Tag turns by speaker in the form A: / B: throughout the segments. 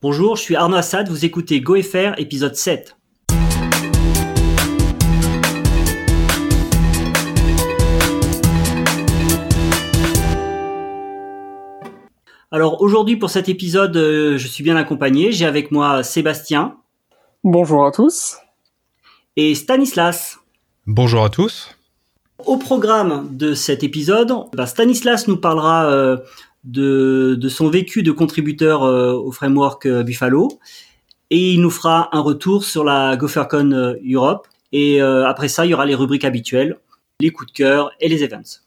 A: Bonjour, je suis Arnaud Assad, vous écoutez GoFR épisode 7. Alors aujourd'hui pour cet épisode, euh, je suis bien accompagné. J'ai avec moi Sébastien.
B: Bonjour à tous.
A: Et Stanislas.
C: Bonjour à tous.
A: Au programme de cet épisode, bah, Stanislas nous parlera de, son vécu de contributeur euh, au framework euh, Buffalo. Et il nous fera un retour sur la GopherCon euh, Europe. Et après ça, il y aura les rubriques habituelles, les coups de cœur et les events.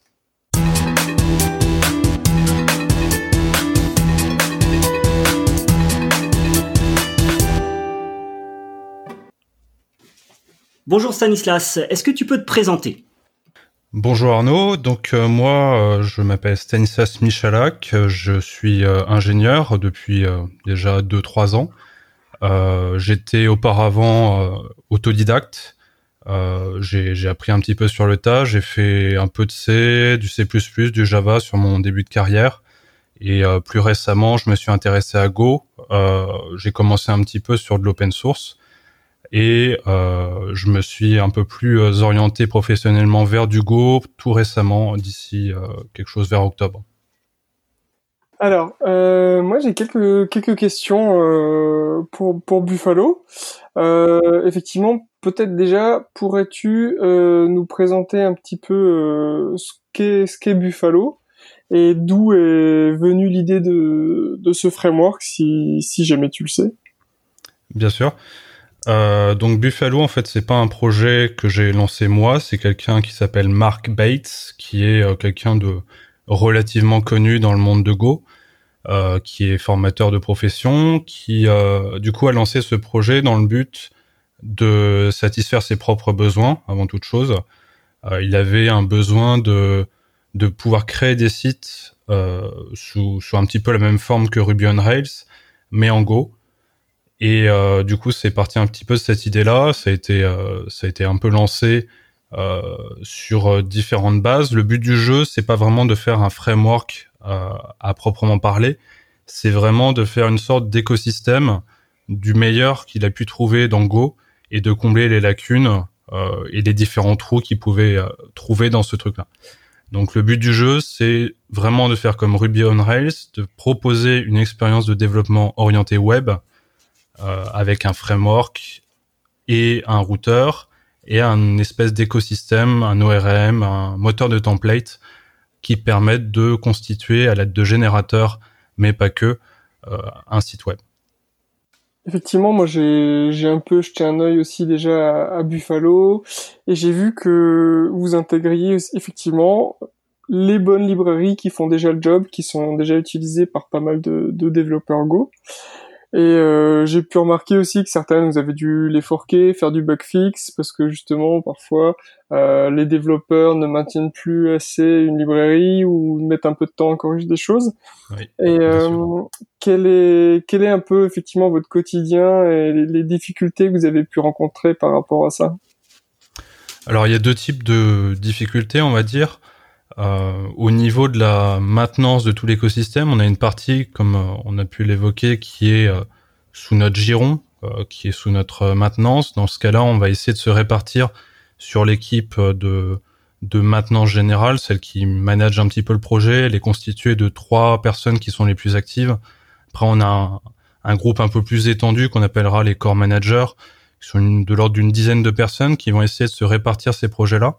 A: Bonjour Stanislas, est-ce que tu peux te présenter?
C: Bonjour Arnaud, donc euh, moi euh, je m'appelle Stanislas Michalak, euh, je suis ingénieur depuis déjà 2-3 ans. J'étais auparavant autodidacte, j'ai appris un petit peu sur le tas, j'ai fait un peu de C, du C++, du Java sur mon début de carrière. Et plus récemment, je me suis intéressé à Go. j'ai commencé un petit peu sur de l'open source et euh, je me suis un peu plus euh, orienté professionnellement vers du Go tout récemment, d'ici euh, quelque chose vers octobre.
B: Alors, euh, moi j'ai quelques quelques questions pour pour Buffalo. Effectivement, peut-être déjà pourrais-tu nous présenter un petit peu ce qu'est ce qu'est Buffalo et d'où est venue l'idée de de ce framework si si jamais tu le sais?
C: Bien sûr. Euh, donc Buffalo, en fait, c'est pas un projet que j'ai lancé moi, c'est quelqu'un qui s'appelle Mark Bates, qui est euh, quelqu'un de relativement connu dans le monde de Go, euh, qui est formateur de profession, qui euh, du coup a lancé ce projet dans le but de satisfaire ses propres besoins avant toute chose. Il avait un besoin de de pouvoir créer des sites sous, sous un petit peu la même forme que Ruby on Rails, mais en Go. Et euh, du coup, c'est parti un petit peu de cette idée-là. Ça a été, euh, ça a été un peu lancé euh, sur différentes bases. Le but du jeu, c'est pas vraiment de faire un framework à proprement parler. C'est vraiment de faire une sorte d'écosystème du meilleur qu'il a pu trouver dans Go et de combler les lacunes et les différents trous qu'il pouvait trouver dans ce truc-là. Donc le but du jeu, c'est vraiment de faire comme Ruby on Rails, de proposer une expérience de développement orientée web euh, avec un framework et un routeur et un espèce d'écosystème, un ORM, un moteur de template qui permettent de constituer à l'aide de générateurs, mais pas que, euh, un site web.
B: Effectivement, moi j'ai un peu jeté un œil aussi déjà à, Buffalo et j'ai vu que vous intégriez effectivement les bonnes librairies qui font déjà le job, qui sont déjà utilisées par pas mal de développeurs Go. Et euh, j'ai pu remarquer aussi que certaines, vous avez dû les forquer, faire du bug fix, parce que justement, parfois, euh, les développeurs ne maintiennent plus assez une librairie ou mettent un peu de temps à corriger des choses.
C: Oui,
B: et euh, quel est quel est un peu effectivement votre quotidien et les, les difficultés que vous avez pu rencontrer par rapport à ça?
C: Alors, il y a deux types de difficultés, on va dire. Euh, au niveau de la maintenance de tout l'écosystème, on a une partie, comme euh, on a pu l'évoquer, qui est euh, sous notre giron, qui est sous notre maintenance. Dans ce cas-là, on va essayer de se répartir sur l'équipe de, de maintenance générale, celle qui manage un petit peu le projet. Elle est constituée de trois personnes qui sont les plus actives. Après, on a un groupe un peu plus étendu qu'on appellera les core managers, qui sont de l'ordre d'une dizaine de personnes qui vont essayer de se répartir ces projets-là.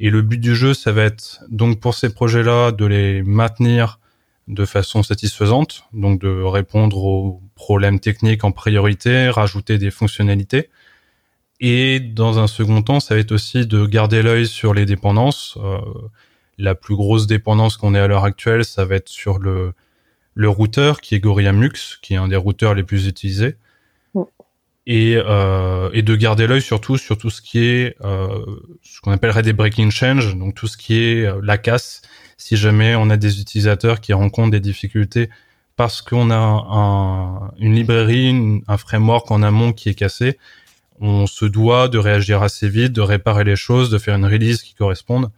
C: Et le but du jeu, ça va être donc pour ces projets-là de les maintenir de façon satisfaisante, donc de répondre aux problèmes techniques en priorité, rajouter des fonctionnalités. Et dans un second temps, ça va être aussi de garder l'œil sur les dépendances. Euh, la plus grosse dépendance qu'on ait à l'heure actuelle, ça va être sur le, le routeur qui est Gorilla Mux, qui est un des routeurs les plus utilisés et, euh, et de garder l'œil surtout sur tout ce qui est euh, ce qu'on appellerait des breaking change, donc tout ce qui est euh, la casse. Si jamais on a des utilisateurs qui rencontrent des difficultés parce qu'on a un, une librairie, un framework en amont qui est cassé, on se doit de réagir assez vite, de réparer les choses, de faire une release qui corresponde.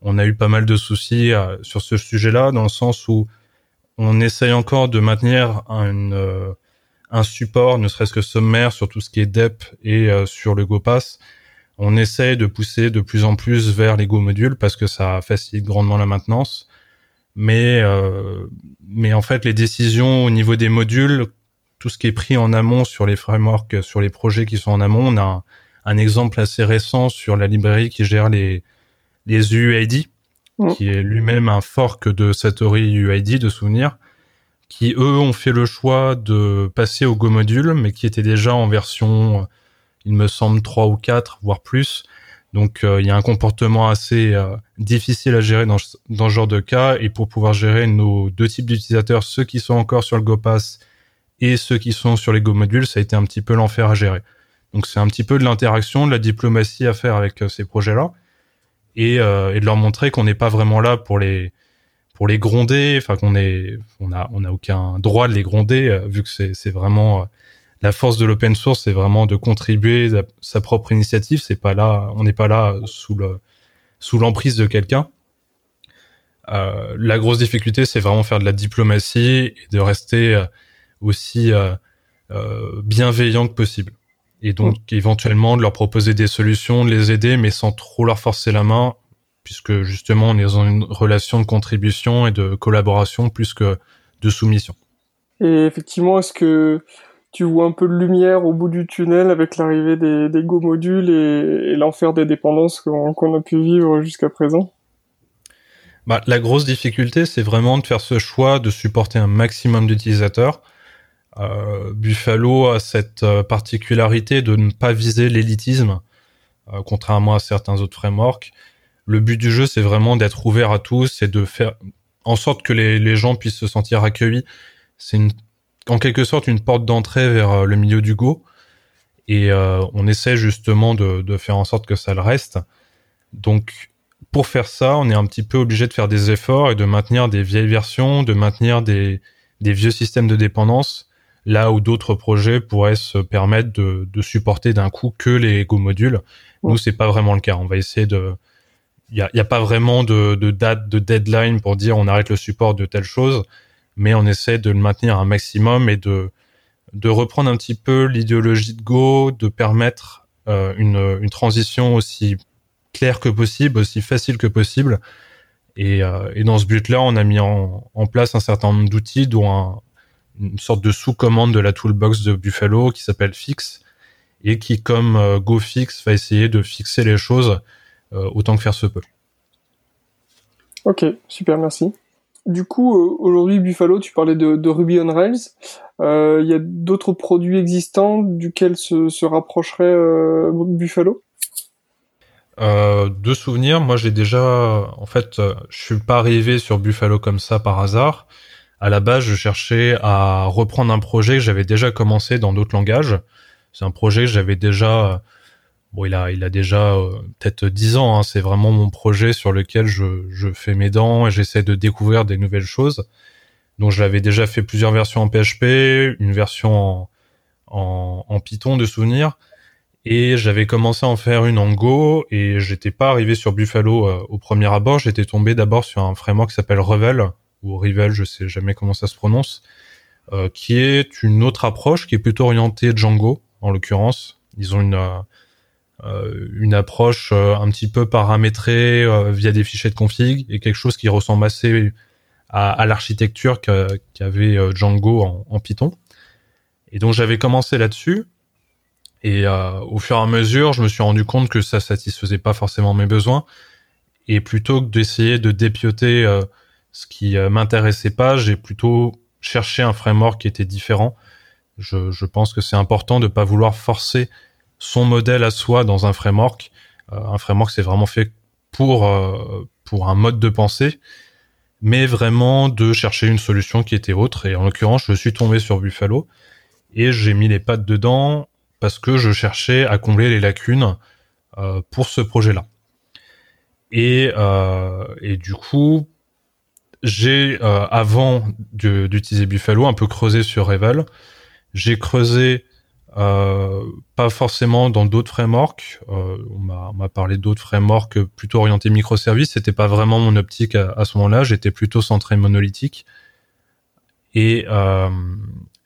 C: On a eu pas mal de soucis euh, sur ce sujet-là, dans le sens où on essaye encore de maintenir une, euh, un support, ne serait-ce que sommaire, sur tout ce qui est DEP et sur le GoPass, on essaye de pousser de plus en plus vers les Go modules parce que ça facilite grandement la maintenance. Mais, mais en fait, les décisions au niveau des modules, tout ce qui est pris en amont sur les frameworks, sur les projets qui sont en amont, on a un, exemple assez récent sur la librairie qui gère les, les UUID, mm. qui est lui-même un fork de Satori UID de souvenirs, qui eux ont fait le choix de passer au Go module, mais qui était déjà en version, il me semble, 3 ou 4, voire plus. Donc euh, il y a un comportement assez euh, difficile à gérer dans, ce genre de cas, et pour pouvoir gérer nos deux types d'utilisateurs, ceux qui sont encore sur le GoPass et ceux qui sont sur les Go modules, ça a été un petit peu l'enfer à gérer. Donc c'est un petit peu de l'interaction, de la diplomatie à faire avec euh, ces projets-là et, euh, et, de leur montrer qu'on n'est pas vraiment là pour les pour les gronder, enfin qu'on est on a on a aucun droit de les gronder euh, vu que c'est c'est vraiment la force de l'open source, c'est vraiment de contribuer à sa propre initiative. C'est pas là, on n'est pas là sous le sous l'emprise de quelqu'un. Euh, la grosse difficulté, c'est vraiment faire de la diplomatie et de rester aussi euh, euh, bienveillant que possible. Et donc mm. éventuellement de leur proposer des solutions, de les aider, mais sans trop leur forcer la main, puisque justement on est dans une relation de contribution et de collaboration plus que de soumission.
B: Et effectivement, est-ce que tu vois un peu de lumière au bout du tunnel avec l'arrivée des, des Go modules et, l'enfer des dépendances qu'on a pu vivre jusqu'à présent?
C: Bah, La grosse difficulté, c'est vraiment de faire ce choix de supporter un maximum d'utilisateurs euh, Buffalo a cette euh, particularité de ne pas viser l'élitisme, euh, contrairement à certains autres frameworks. Le but du jeu, c'est vraiment d'être ouvert à tous et de faire en sorte que les, les gens puissent se sentir accueillis. C'est en quelque sorte une porte d'entrée vers le milieu du Go. Et on essaie justement de, de, faire en sorte que ça le reste. Donc, pour faire ça, on est un petit peu obligé de faire des efforts et de maintenir des vieilles versions, de maintenir des, des vieux systèmes de dépendance là où d'autres projets pourraient se permettre de, de supporter d'un coup que les Go modules. Nous, c'est pas vraiment le cas. On va essayer de, il y a, y a, pas vraiment de, de, date, de deadline pour dire on arrête le support de telle chose, mais on essaie de le maintenir un maximum et de, de reprendre un petit peu l'idéologie de Go, de permettre euh, une, une transition aussi claire que possible, aussi facile que possible. Et, euh, et dans ce but-là, on a mis en, en place un certain nombre d'outils, dont un, une sorte de sous-commande de la toolbox de Buffalo qui s'appelle Fix et qui, comme euh, GoFix, va essayer de fixer les choses autant que faire se peut.
B: Ok, super, merci. Du coup, euh, aujourd'hui, Buffalo, tu parlais de, Ruby on Rails. Il y a d'autres produits existants duquel se, se rapprocherait Buffalo?
C: Euh, de souvenirs, moi j'ai déjà, en fait, je suis pas arrivé sur Buffalo comme ça par hasard à la base, je cherchais à reprendre un projet que j'avais déjà commencé dans d'autres langages. C'est un projet que j'avais déjà, bon, il a, il a déjà euh, peut-être dix ans. Hein. C'est vraiment mon projet sur lequel je, je fais mes dents et j'essaie de découvrir des nouvelles choses. Donc, j'avais déjà fait plusieurs versions en PHP, une version en, en, en Python de souvenirs. Et j'avais commencé à en faire une en Go et j'étais pas arrivé sur Buffalo euh, au premier abord. J'étais tombé d'abord sur un framework qui s'appelle Revel, ou Rival, je sais jamais comment ça se prononce, euh, qui est une autre approche qui est plutôt orientée Django en l'occurrence. Ils ont une euh, une approche euh, un petit peu paramétrée via des fichiers de config et quelque chose qui ressemble assez à, l'architecture qu'avait Django en, en, Python. Et donc j'avais commencé là-dessus. Et au fur et à mesure, je me suis rendu compte que ça satisfaisait pas forcément mes besoins. Et plutôt que d'essayer de dépioter ce qui euh, m'intéressait pas, j'ai plutôt cherché un framework qui était différent. Je, je pense que c'est important de pas vouloir forcer son modèle à soi dans un framework. Euh, un framework, c'est vraiment fait pour euh, pour un mode de pensée, mais vraiment de chercher une solution qui était autre. Et en l'occurrence, je suis tombé sur Buffalo et j'ai mis les pattes dedans parce que je cherchais à combler les lacunes euh, pour ce projet-là. Et, et du coup, j'ai, avant d'utiliser Buffalo, un peu creusé sur Revel. J'ai creusé euh, pas forcément dans d'autres frameworks. Euh, on m'a parlé d'autres frameworks plutôt orientés microservices. C'était pas vraiment mon optique à, ce moment-là. J'étais plutôt centré monolithique. Et,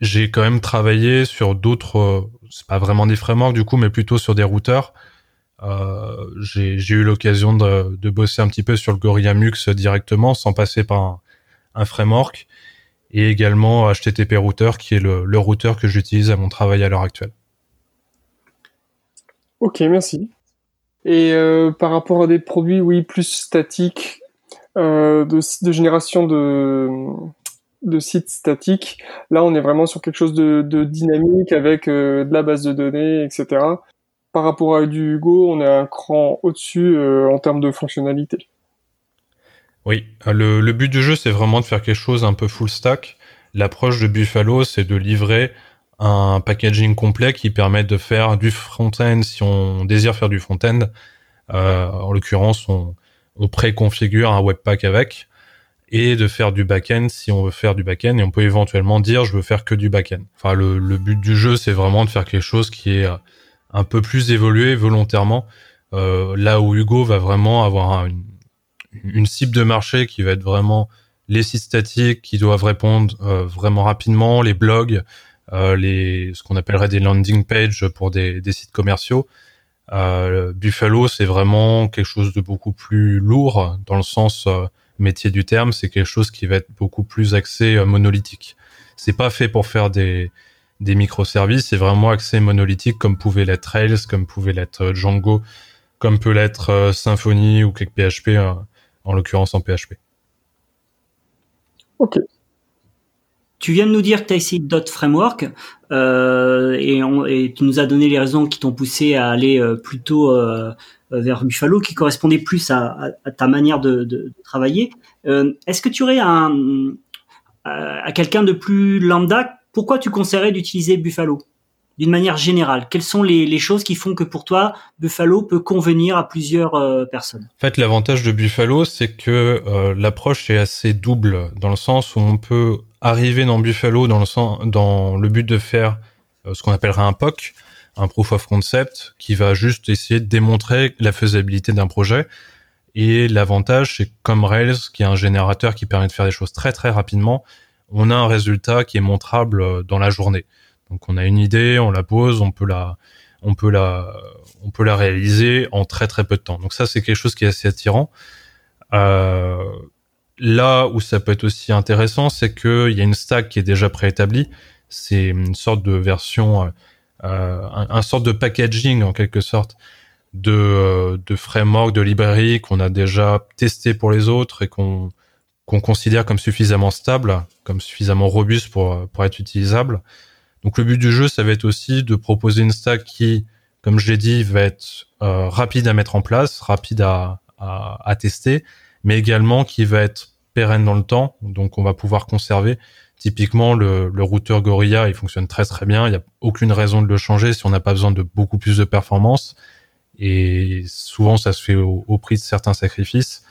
C: j'ai quand même travaillé sur d'autres, c'est pas vraiment des frameworks du coup, mais plutôt sur des routeurs. Euh, j'ai eu l'occasion de, de, bosser un petit peu sur le Gorilla Mux directement, sans passer par un framework, et également HTTP Router, qui est le, routeur que j'utilise à mon travail à l'heure actuelle.
B: Ok, merci. Et euh, par rapport à des produits, oui, plus statiques, euh, de, génération de, sites statiques, là, on est vraiment sur quelque chose de, dynamique avec euh, de la base de données, etc. Par rapport à du Go, on est un cran au-dessus en termes de fonctionnalité.
C: Oui, le, but du jeu, c'est vraiment de faire quelque chose un peu full stack. L'approche de Buffalo, c'est de livrer un packaging complet qui permet de faire du front-end si on désire faire du front-end. Euh, en l'occurrence, on, on préconfigure un webpack avec et de faire du back-end si on veut faire du back-end et on peut éventuellement dire je veux faire que du back-end. Enfin, le, but du jeu, c'est vraiment de faire quelque chose qui est un peu plus évolué volontairement. Euh, là où Hugo va vraiment avoir une, une cible de marché qui va être vraiment les sites statiques qui doivent répondre euh, vraiment rapidement, les blogs, euh, les ce qu'on appellerait des landing pages pour des, des sites commerciaux. Euh, Buffalo, c'est vraiment quelque chose de beaucoup plus lourd dans le sens euh, métier du terme. C'est quelque chose qui va être beaucoup plus axé euh, monolithique. C'est pas fait pour faire des des microservices. C'est vraiment axé monolithique comme pouvait l'être Rails, comme pouvait l'être Django, comme peut l'être Symfony ou quelque PHP, en l'occurrence en PHP.
B: Ok.
A: Tu viens de nous dire que tu as essayé Dot Framework euh, et, on, et, tu nous as donné les raisons qui t'ont poussé à aller euh, plutôt euh, vers Buffalo, qui correspondait plus à, à, à ta manière de, de, travailler. Euh, Est-ce que tu aurais un, à quelqu'un de plus lambda, pourquoi tu conseillerais d'utiliser Buffalo? D'une manière générale Quelles sont les, choses qui font que pour toi, Buffalo peut convenir à plusieurs euh, personnes?
C: En fait, l'avantage de Buffalo, c'est que euh, l'approche est assez double, dans le sens où on peut arriver dans Buffalo dans le, sens, dans le but de faire euh, ce qu'on appellerait un POC, un Proof of Concept, qui va juste essayer de démontrer la faisabilité d'un projet. Et l'avantage, c'est comme Rails, qui est un générateur qui permet de faire des choses très très rapidement, on a un résultat qui est montrable dans la journée. Donc on a une idée, on la pose, on peut la, réaliser en très très peu de temps. Donc ça c'est quelque chose qui est assez attirant. Euh, là où ça peut être aussi intéressant, c'est qu'il y a une stack qui est déjà préétablie. C'est une sorte de version, euh, un, un, sorte de packaging en quelque sorte de, framework, de librairie qu'on a déjà testé pour les autres et qu'on qu'on considère comme suffisamment stable, comme suffisamment robuste pour, pour être utilisable. Donc le but du jeu, ça va être aussi de proposer une stack qui, comme je l'ai dit, va être euh, rapide à mettre en place, rapide à, à, tester, mais également qui va être pérenne dans le temps. Donc on va pouvoir conserver. Typiquement, le, routeur Gorilla, il fonctionne très très bien. Il n'y a aucune raison de le changer si on n'a pas besoin de beaucoup plus de performance. Et souvent, ça se fait au prix de certains sacrifices.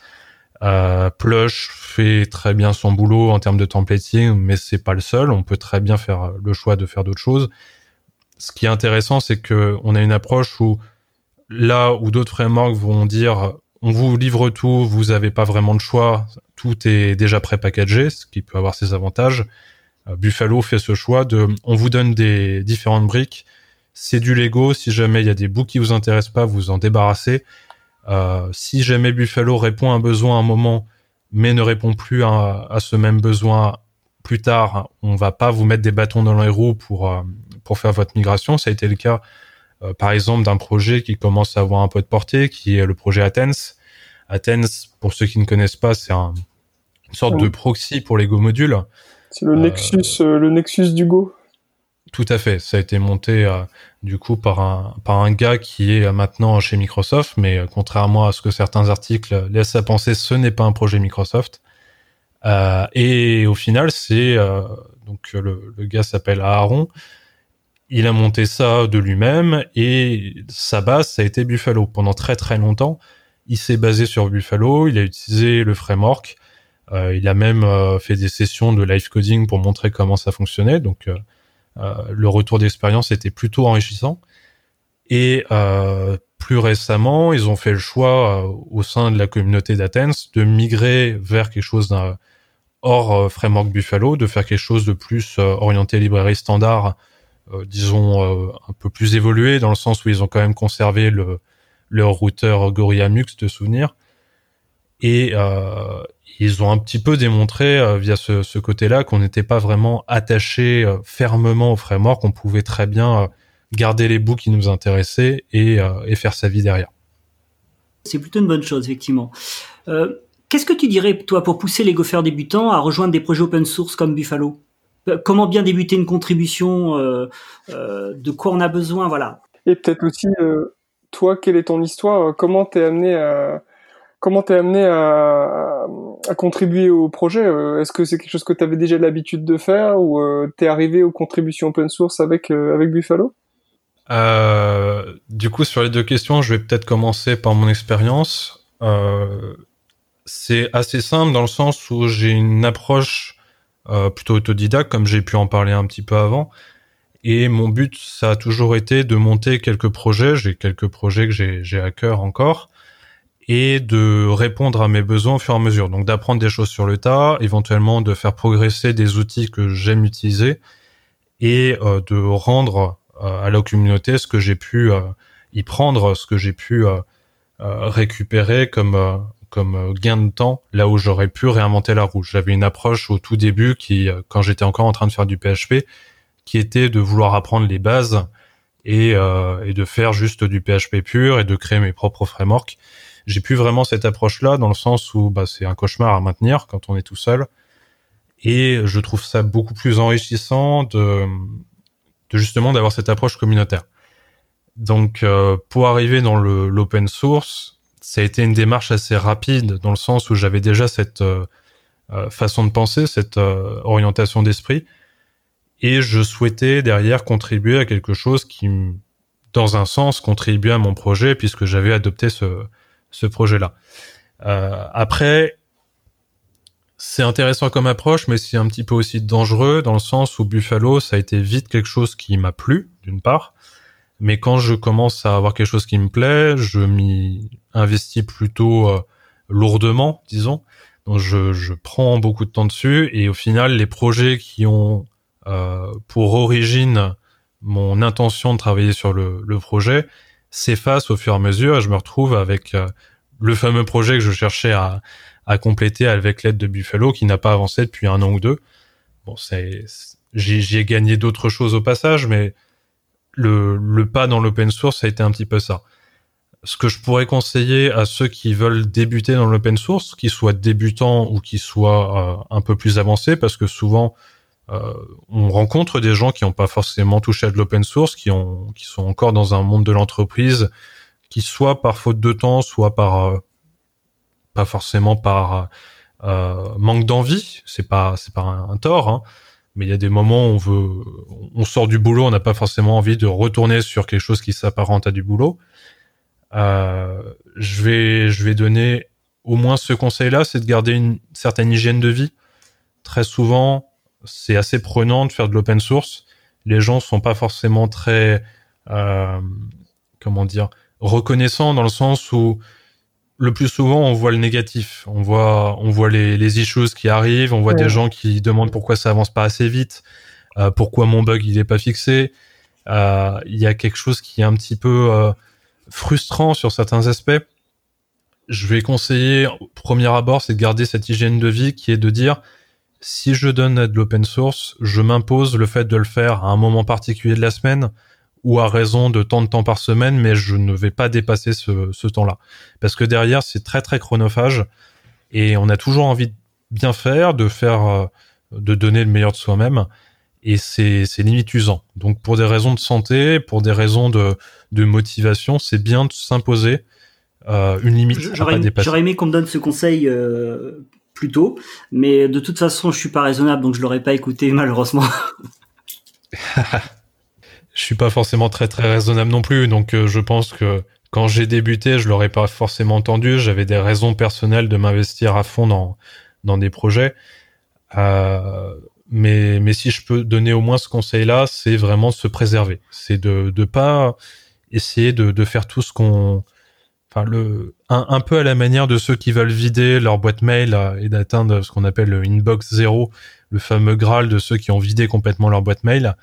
C: Euh, Plush fait très bien son boulot en termes de templating, mais c'est pas le seul. On peut très bien faire le choix de faire d'autres choses. Ce qui est intéressant, c'est que on a une approche où là où d'autres frameworks vont dire on vous livre tout, vous avez pas vraiment de choix, tout est déjà pré-packagé, ce qui peut avoir ses avantages. Euh, Buffalo fait ce choix de on vous donne des différentes briques, c'est du Lego, si jamais il y a des bouts qui vous intéressent pas, vous en débarrassez euh, si jamais Buffalo répond à un besoin à un moment, mais ne répond plus à, à ce même besoin plus tard, on va pas vous mettre des bâtons dans les roues pour euh, pour faire votre migration. Ça a été le cas, euh, par exemple, d'un projet qui commence à avoir un peu de portée, qui est le projet Athens. Athens, pour ceux qui ne connaissent pas, c'est un, une sorte de proxy pour les Go modules.
B: C'est le Nexus, le Nexus du Go.
C: Tout à fait. Ça a été monté du coup par un par un gars qui est maintenant chez Microsoft, mais euh, contrairement à ce que certains articles laissent à penser, ce n'est pas un projet Microsoft. Euh, et au final, c'est euh, donc le, le gars s'appelle Aaron. Il a monté ça de lui-même et sa base ça a été Buffalo pendant très très longtemps. Il s'est basé sur Buffalo. Il a utilisé le framework. Euh, il a même fait des sessions de live coding pour montrer comment ça fonctionnait. Donc euh, le retour d'expérience était plutôt enrichissant. Et euh, plus récemment, ils ont fait le choix euh, au sein de la communauté d'Athens de migrer vers quelque chose hors framework Buffalo, de faire quelque chose de plus orienté librairie standard, disons un peu plus évolué dans le sens où ils ont quand même conservé le leur routeur Gorilla Mux de souvenirs et ils ont un petit peu démontré via ce, ce côté-là qu'on n'était pas vraiment attaché fermement au framework, qu'on pouvait très bien garder les bouts qui nous intéressaient et, euh, et faire sa vie derrière.
A: C'est plutôt une bonne chose, effectivement. Euh, Qu'est-ce que tu dirais, toi, pour pousser les goffers débutants à rejoindre des projets open source comme Buffalo? Euh, Comment bien débuter une contribution euh, euh, De quoi on a besoin Voilà?
B: Et peut-être aussi, euh, toi, quelle est ton histoire? Comment t'es amené à comment t'es amené à, contribuer au projet Est-ce que c'est quelque chose que tu avais déjà l'habitude de faire ou t'es arrivé aux contributions open source avec avec Buffalo?
C: Euh, du coup, sur les deux questions, je vais peut-être commencer par mon expérience. Euh, c'est assez simple dans le sens où j'ai une approche euh, plutôt autodidacte, comme j'ai pu en parler un petit peu avant. Et mon but, ça a toujours été de monter quelques projets. J'ai quelques projets que j'ai à cœur encore et de répondre à mes besoins au fur et à mesure. Donc d'apprendre des choses sur le tas, éventuellement de faire progresser des outils que j'aime utiliser et euh, de rendre euh, à la communauté ce que j'ai pu euh, y prendre, ce que j'ai pu euh, récupérer comme comme gain de temps là où j'aurais pu réinventer la roue. J'avais une approche au tout début qui, quand j'étais encore en train de faire du PHP, qui était de vouloir apprendre les bases et, euh, et de faire juste du PHP pur et de créer mes propres frameworks. J'ai plus vraiment cette approche-là dans le sens où bah, c'est un cauchemar à maintenir quand on est tout seul. Et je trouve ça beaucoup plus enrichissant de, de justement d'avoir cette approche communautaire. Donc euh, pour arriver dans l'open source, ça a été une démarche assez rapide dans le sens où j'avais déjà cette euh, euh, façon de penser, cette orientation d'esprit, et je souhaitais derrière contribuer à quelque chose qui, dans un sens, contribuait à mon projet puisque j'avais adopté ce, ce projet-là. après, c'est intéressant comme approche, mais c'est un petit peu aussi dangereux dans le sens où Buffalo, ça a été vite quelque chose qui m'a plu, d'une part. Mais quand je commence à avoir quelque chose qui me plaît, je m'y investis plutôt euh, lourdement, disons. Donc je, je, prends beaucoup de temps dessus et au final, les projets qui ont euh, pour origine mon intention de travailler sur le, le projet s'effacent au fur et à mesure et je me retrouve avec euh, le fameux projet que je cherchais à, compléter avec l'aide de Buffalo qui n'a pas avancé depuis un an ou deux. Bon, c'est, j'y ai gagné d'autres choses au passage, mais le, le pas dans l'open source a été un petit peu ça. Ce que je pourrais conseiller à ceux qui veulent débuter dans l'open source, qu'ils soient débutants ou qu'ils soient euh, un peu plus avancés, parce que souvent euh, on rencontre des gens qui n'ont pas forcément touché à de l'open source, qui ont, qui sont encore dans un monde de l'entreprise, qui soit par faute de temps, soit par euh, pas forcément par euh, manque d'envie, c'est pas c'est pas un, tort, hein. mais il y a des moments où on veut, on sort du boulot, on n'a pas forcément envie de retourner sur quelque chose qui s'apparente à du boulot. Euh, je vais je vais donner au moins ce conseil-là, c'est de garder une certaine hygiène de vie. Très souvent, c'est assez prenant de faire de l'open source. Les gens sont pas forcément très euh, comment dire reconnaissants dans le sens où le plus souvent, on voit le négatif. On voit, on voit les, les issues qui arrivent. On voit des gens qui demandent pourquoi ça avance pas assez vite, euh, pourquoi mon bug il est pas fixé. Euh, il y a quelque chose qui est un petit peu euh, frustrant sur certains aspects. Je vais conseiller, au premier abord, c'est de garder cette hygiène de vie qui est de dire si je donne de l'open source, je m'impose le fait de le faire à un moment particulier de la semaine ou à raison de tant de temps par semaine, mais je ne vais pas dépasser ce, ce temps-là. Parce que derrière, c'est très très chronophage et on a toujours envie de bien faire, de faire, euh, de donner le meilleur de soi-même et c'est, limite usant. Donc pour des raisons de santé, pour des raisons de, de motivation, c'est bien de s'imposer euh, une limite
A: à pas dépasser. J'aurais aimé qu'on me donne ce conseil euh, plus mais de toute façon, je suis pas raisonnable, donc je l'aurais pas écouté malheureusement.
C: je suis pas forcément très très raisonnable non plus, donc euh, je pense que quand j'ai débuté, je l'aurais pas forcément entendu. J'avais des raisons personnelles de m'investir à fond dans dans des projets. Euh, mais mais si je peux donner au moins ce conseil-là, c'est vraiment de se préserver. C'est de de pas essayer de de faire tout ce qu'on un, peu à la manière de ceux qui veulent vider leur boîte mail euh, et d'atteindre ce qu'on appelle le inbox zéro, le fameux graal de ceux qui ont vidé complètement leur boîte mail.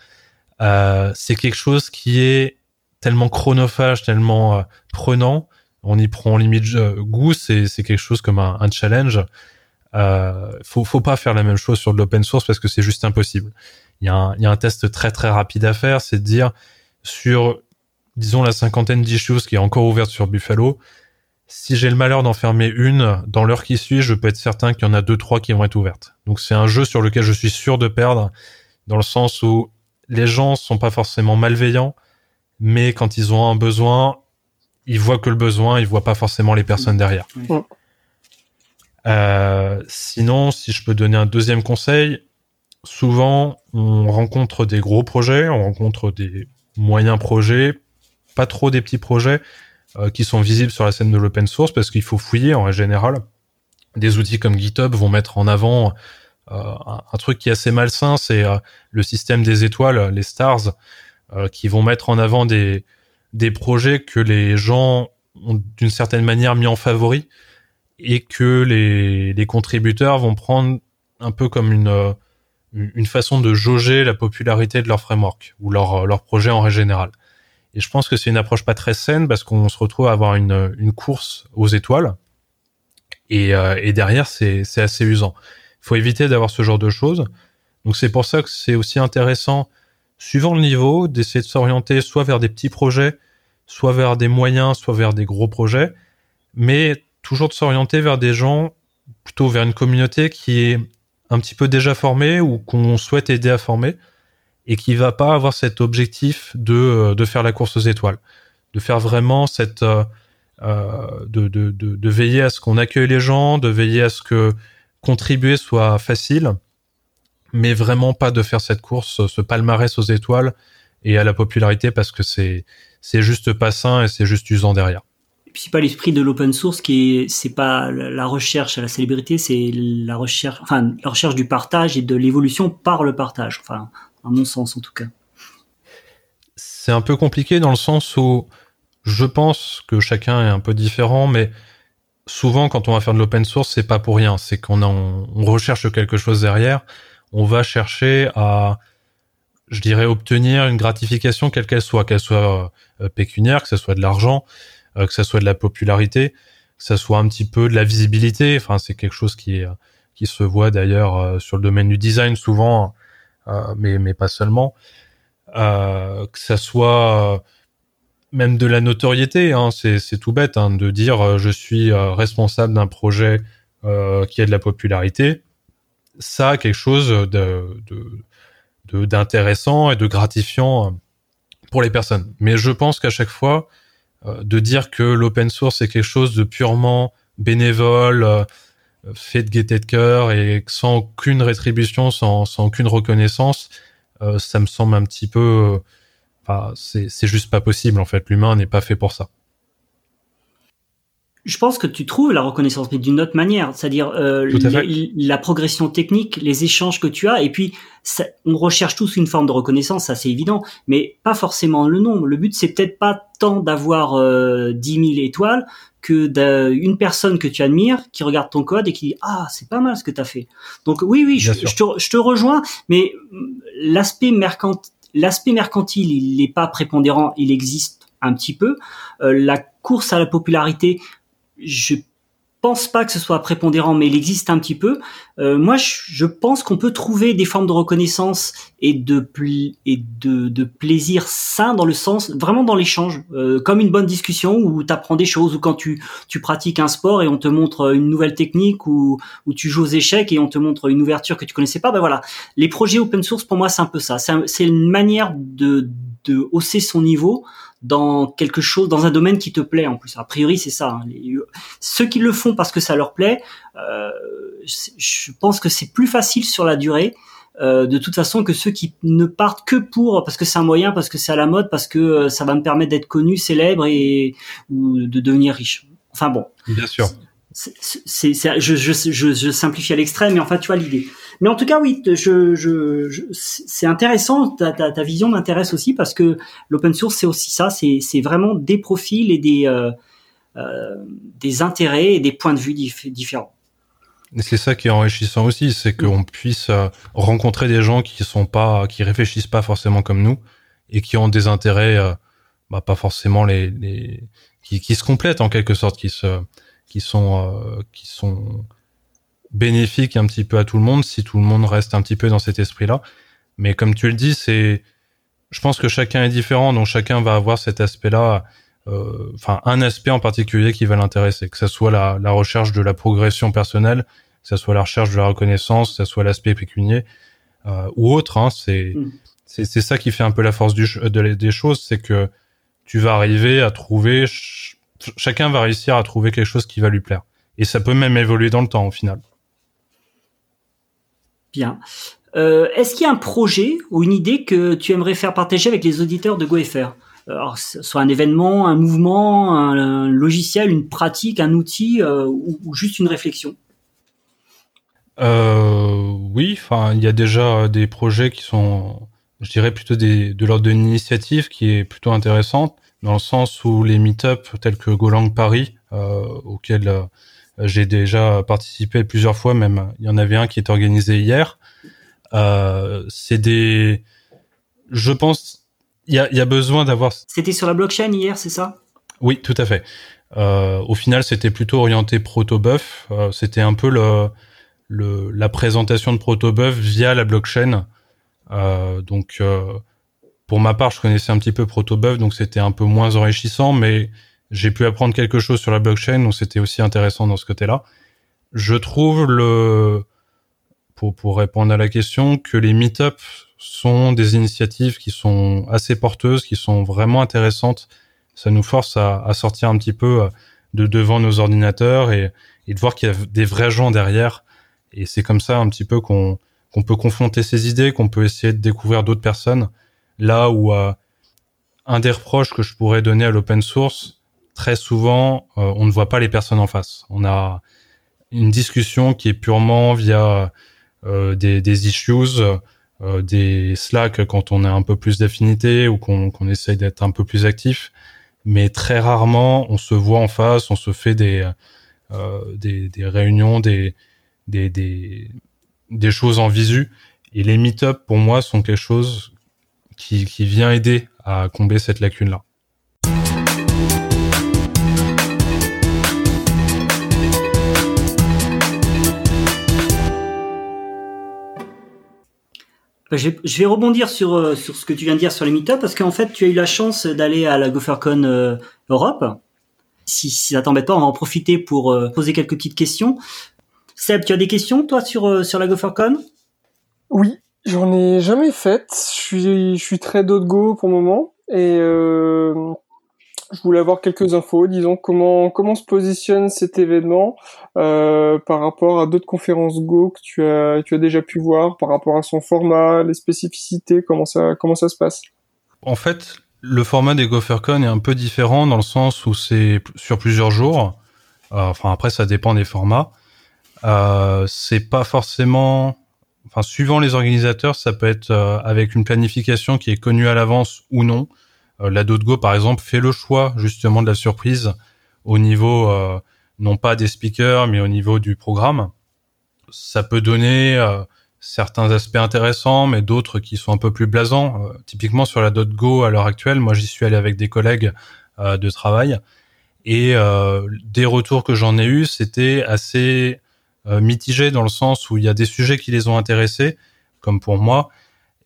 C: Euh, c'est quelque chose qui est tellement chronophage, tellement euh, prenant. On y prend limite goût. C'est quelque chose comme un, challenge. Euh, faut faut pas faire la même chose sur de l'open source parce que c'est juste impossible. Il y il y a un test très très rapide à faire, c'est de dire sur disons la cinquantaine d'issues qui est encore ouverte sur Buffalo, si j'ai le malheur d'en fermer une, dans l'heure qui suit, je peux être certain qu'il y en a deux, trois qui vont être ouvertes. Donc c'est un jeu sur lequel je suis sûr de perdre, dans le sens où les gens sont pas forcément malveillants, mais quand ils ont un besoin, ils voient que le besoin, ils voient pas forcément les personnes derrière. Euh, sinon, si je peux donner un deuxième conseil, souvent on rencontre des gros projets, on rencontre des moyens projets, pas trop des petits projets euh, qui sont visibles sur la scène de l'open source parce qu'il faut fouiller en général. Des outils comme GitHub vont mettre en avant euh, un, truc qui est assez malsain, c'est euh, le système des étoiles, les stars, qui vont mettre en avant des, des projets que les gens ont d'une certaine manière mis en favori et que les, les contributeurs vont prendre un peu comme une, une façon de jauger la popularité de leur framework ou leur, leur projet en général. Et je pense que c'est une approche pas très saine parce qu'on se retrouve à avoir une, course aux étoiles. Et, euh, et derrière, c'est assez usant. Il faut éviter d'avoir ce genre de choses. Donc c'est pour ça que c'est aussi intéressant, suivant le niveau, d'essayer de s'orienter soit vers des petits projets, soit vers des moyens, soit vers des gros projets, mais toujours de s'orienter vers des gens, plutôt vers une communauté qui est un petit peu déjà formée ou qu'on souhaite aider à former et qui va pas avoir cet objectif de, euh, de faire la course aux étoiles, de faire vraiment cette euh, euh, de, de, de, de, veiller à ce qu'on accueille les gens, de veiller à ce que contribuer soit facile, mais vraiment pas de faire cette course, ce palmarès aux étoiles et à la popularité parce que c'est c'est juste pas sain et c'est juste usant derrière.
A: C'est pas l'esprit de l'open source qui est c'est pas la recherche à la célébrité, c'est la recherche enfin la recherche du partage et de l'évolution par le partage. Enfin à mon sens en tout cas.
C: C'est un peu compliqué dans le sens où je pense que chacun est un peu différent, mais souvent quand on va faire de l'open source, c'est pas pour rien, c'est qu'on on recherche quelque chose derrière, on va chercher à je dirais obtenir une gratification quelle qu'elle soit, qu'elle soit euh, pécuniaire, que ce soit de l'argent, euh, que ce soit de la popularité, que ce soit un petit peu de la visibilité. Enfin, c'est quelque chose qui qui se voit d'ailleurs euh, sur le domaine du design souvent. Euh, mais, mais pas seulement. Euh, que ça soit même de la notoriété, hein, c'est tout bête hein, de dire je suis responsable d'un projet qui a de la popularité. Ça a quelque chose de, d'intéressant et de gratifiant pour les personnes. Mais je pense qu'à chaque fois, de dire que l'open source est quelque chose de purement bénévole, fait de gaieté de cœur et sans aucune rétribution, sans, sans aucune reconnaissance, euh, ça me semble un petit peu... Enfin, c'est juste pas possible en fait. L'humain n'est pas fait pour ça.
A: Je pense que tu trouves la reconnaissance, mais d'une autre manière, c'est-à-dire euh, la progression technique, les échanges que tu as, et puis ça, on recherche tous une forme de reconnaissance, ça c'est évident, mais pas forcément le nombre. Le but c'est peut-être pas tant d'avoir euh, 10 000 étoiles que d'une personne que tu admires qui regarde ton code et qui dit ah c'est pas mal ce que tu as fait. Donc oui oui je, te, je, te, rejoins, mais l'aspect mercantile, l'aspect mercantile il n'est pas prépondérant, il existe un petit peu. Euh, la course à la popularité, je pense pas que ce soit prépondérant, mais il existe un petit peu. Euh, moi, je, pense qu'on peut trouver des formes de reconnaissance et de et de, de plaisir sain dans le sens vraiment dans l'échange, euh, comme une bonne discussion où tu apprends des choses, ou quand tu tu pratiques un sport et on te montre une nouvelle technique, ou où tu joues aux échecs et on te montre une ouverture que tu connaissais pas. Ben voilà, les projets open source pour moi c'est un peu ça. C'est une manière de de hausser son niveau dans quelque chose, dans un domaine qui te plaît en plus. A priori, c'est ça. Hein. ceux qui le font parce que ça leur plaît, euh, je pense que c'est plus facile sur la durée. Euh, de toute façon que ceux qui ne partent que pour parce que c'est un moyen parce que c'est à la mode parce que euh, ça va me permettre d'être connu célèbre et ou de devenir riche enfin bon
C: bien sûr
A: c'est, je, je, je, je, simplifie à l'extrême, mais enfin, tu vois l'idée. Mais en tout cas, oui, je, je, je c'est intéressant. Ta, ta, ta vision m'intéresse aussi parce que l'open source, c'est aussi ça. C'est, c'est vraiment des profils et des, euh, des intérêts et des points de vue différents.
C: Et c'est ça qui est enrichissant aussi, c'est qu'on puisse rencontrer des gens qui sont pas, qui réfléchissent pas forcément comme nous et qui ont des intérêts, bah, pas forcément les, les qui, qui, se complètent en quelque sorte, qui se, qui sont, qui sont bénéfiques un petit peu à tout le monde si tout le monde reste un petit peu dans cet esprit-là. Mais comme tu le dis, c'est, je pense que chacun est différent, donc chacun va avoir cet aspect-là, euh, enfin un aspect en particulier qui va l'intéresser, que ce soit la, la, recherche de la progression personnelle, que ce soit la recherche de la reconnaissance, que ce soit l'aspect pécunier euh, ou autre. Hein, c'est mm. c'est ça qui fait un peu la force du, de, des choses, c'est que tu vas arriver à trouver, chacun va réussir à trouver quelque chose qui va lui plaire. Et ça peut même évoluer dans le temps au final.
A: Bien. Euh, Est-ce qu'il y a un projet ou une idée que tu aimerais faire partager avec les auditeurs de GoFR alors, soit un événement, un mouvement, un, logiciel, une pratique, un outil euh, ou, juste une réflexion?
C: Euh, Oui, enfin, il y a déjà des projets qui sont, je dirais plutôt des, de l'ordre d'une initiative qui est plutôt intéressante, dans le sens où les meet-up tels que Golang Paris, euh, auxquels euh, j'ai déjà participé plusieurs fois, même il y en avait un qui est organisé hier, euh, c'est des, je pense, il y a, y a, besoin d'avoir.
A: C'était sur la blockchain hier, c'est ça?
C: Oui, tout à fait. Euh, au final, c'était plutôt orienté protobuf. Euh, c'était un peu le, le, la présentation de protobuf via la blockchain. Euh, donc, pour ma part, je connaissais un petit peu protobuf, donc c'était un peu moins enrichissant, mais j'ai pu apprendre quelque chose sur la blockchain, donc c'était aussi intéressant dans ce côté-là. Je trouve le pour, pour répondre à la question, que les meet-up sont des initiatives qui sont assez porteuses, qui sont vraiment intéressantes. Ça nous force à, à sortir un petit peu euh, de devant nos ordinateurs et, et de voir qu'il y a des vrais gens derrière. Et c'est comme ça un petit peu qu'on qu'on peut confronter ces idées, qu'on peut essayer de découvrir d'autres personnes. Là où euh, un des reproches que je pourrais donner à l'open source, très souvent, euh, on ne voit pas les personnes en face. On a une discussion qui est purement via euh, des, des, issues, euh, des Slack quand on a un peu plus d'affinité ou qu'on qu'on essaye d'être un peu plus actif. Mais très rarement, on se voit en face, on se fait des, euh, des, des, réunions, des, des, des, choses en visu. Et les meet-up, pour moi, sont quelque chose qui, qui vient aider à combler cette lacune-là.
A: Bah, je vais rebondir sur, euh, sur ce que tu viens de dire sur les meet parce qu'en fait, tu as eu la chance d'aller à la GopherCon euh, Europe. Si, si ça t'embête pas, on va en profiter pour euh, poser quelques petites questions. Seb, tu as des questions, toi, sur, sur la GopherCon
B: Oui, j'en ai jamais fait. Je suis, je suis très go pour le moment. Et je voulais avoir quelques infos, disons comment comment se positionne cet événement euh, par rapport à d'autres conférences Go que tu as tu as déjà pu voir, par rapport à son format, les spécificités, comment ça comment ça se passe?
C: En fait, le format des GopherCon est un peu différent dans le sens où c'est sur plusieurs jours. Euh, enfin après ça dépend des formats. Euh, c'est pas forcément enfin suivant les organisateurs, ça peut être euh, avec une planification qui est connue à l'avance ou non. Euh, la Go, par exemple, fait le choix justement de la surprise au niveau euh, non pas des speakers, mais au niveau du programme. Ça peut donner certains aspects intéressants, mais d'autres qui sont un peu plus blasants. typiquement sur la Go à l'heure actuelle, moi j'y suis allé avec des collègues de travail et des retours que j'en ai eus, c'était assez mitigé dans le sens où il y a des sujets qui les ont intéressés, comme pour moi,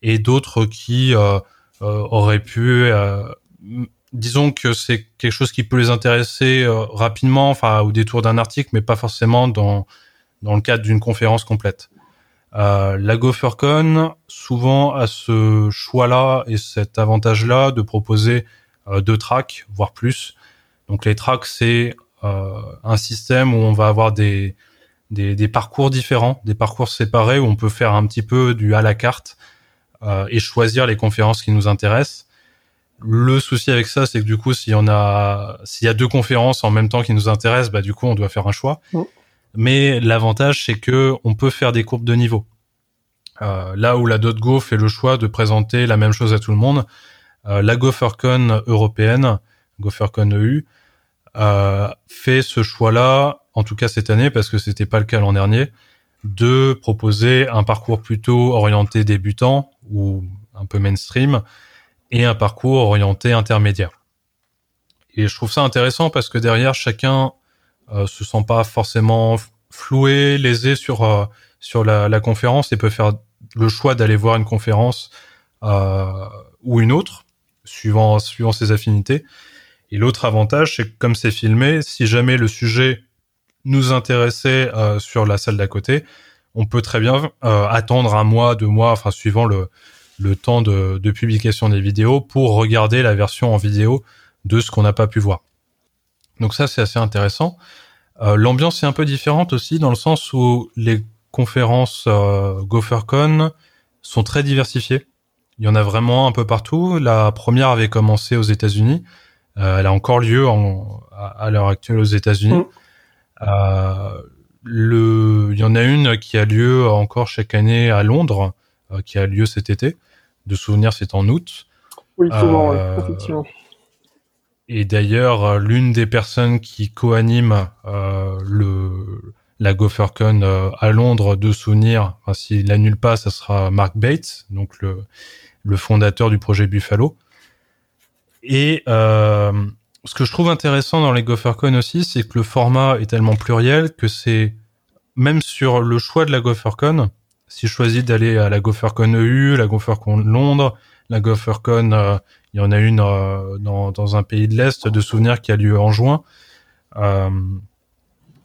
C: et d'autres qui euh, auraient pu euh, disons que c'est quelque chose qui peut les intéresser euh, rapidement, enfin au détour d'un article, mais pas forcément dans dans le cadre d'une conférence complète. Euh, la GopherCon souvent a ce choix-là et cet avantage-là de proposer euh, deux tracks, voire plus. Donc les tracks, c'est euh, un système où on va avoir des, des, des, parcours différents, des parcours séparés où on peut faire un petit peu du à la carte euh, et choisir les conférences qui nous intéressent. Le souci avec ça, c'est que du coup, si on a, s'il y a deux conférences en même temps qui nous intéressent, bah du coup, on doit faire un choix. Mais l'avantage, c'est que on peut faire des courbes de niveau. Euh, là où la .go fait le choix de présenter la même chose à tout le monde, euh, la GopherCon européenne, GopherCon EU, fait ce choix-là, en tout cas cette année, parce que c'était pas le cas l'an dernier, de proposer un parcours plutôt orienté débutant ou un peu mainstream et un parcours orienté intermédiaire. Et je trouve ça intéressant parce que derrière chacun euh, se sent pas forcément floué, lésé sur euh, sur la, la, conférence et peut faire le choix d'aller voir une conférence euh, ou une autre suivant suivant ses affinités. Et l'autre avantage, c'est que comme c'est filmé, si jamais le sujet nous intéressait euh, sur la salle d'à côté, on peut très bien euh, attendre un mois, deux mois, enfin suivant le, le temps de, publication des vidéos pour regarder la version en vidéo de ce qu'on n'a pas pu voir. Donc ça c'est assez intéressant. Euh, L'ambiance est un peu différente aussi dans le sens où les conférences GopherCon sont très diversifiées. Il y en a vraiment un peu partout. La première avait commencé aux États-Unis. Elle a encore lieu à, l'heure actuelle aux États-Unis. Mm. Euh, le, il y en a une qui a lieu encore chaque année à Londres, euh, qui a lieu cet été. De souvenir, c'est en août.
B: Oui, souvent, euh, effectivement.
C: Et d'ailleurs, l'une des personnes qui co-anime euh, le la GopherCon euh, à Londres de souvenir, enfin, s'il n'annule pas, ça sera Mark Bates, donc le, le fondateur du projet Buffalo. Et euh, ce que je trouve intéressant dans les GopherCon aussi, c'est que le format est tellement pluriel que c'est même sur le choix de la GopherCon, si je choisis d'aller à la GopherCon EU, la GopherCon Londres, la GopherCon, euh, il y en a une euh, dans, un pays de l'Est de souvenirs qui a lieu en juin. Euh,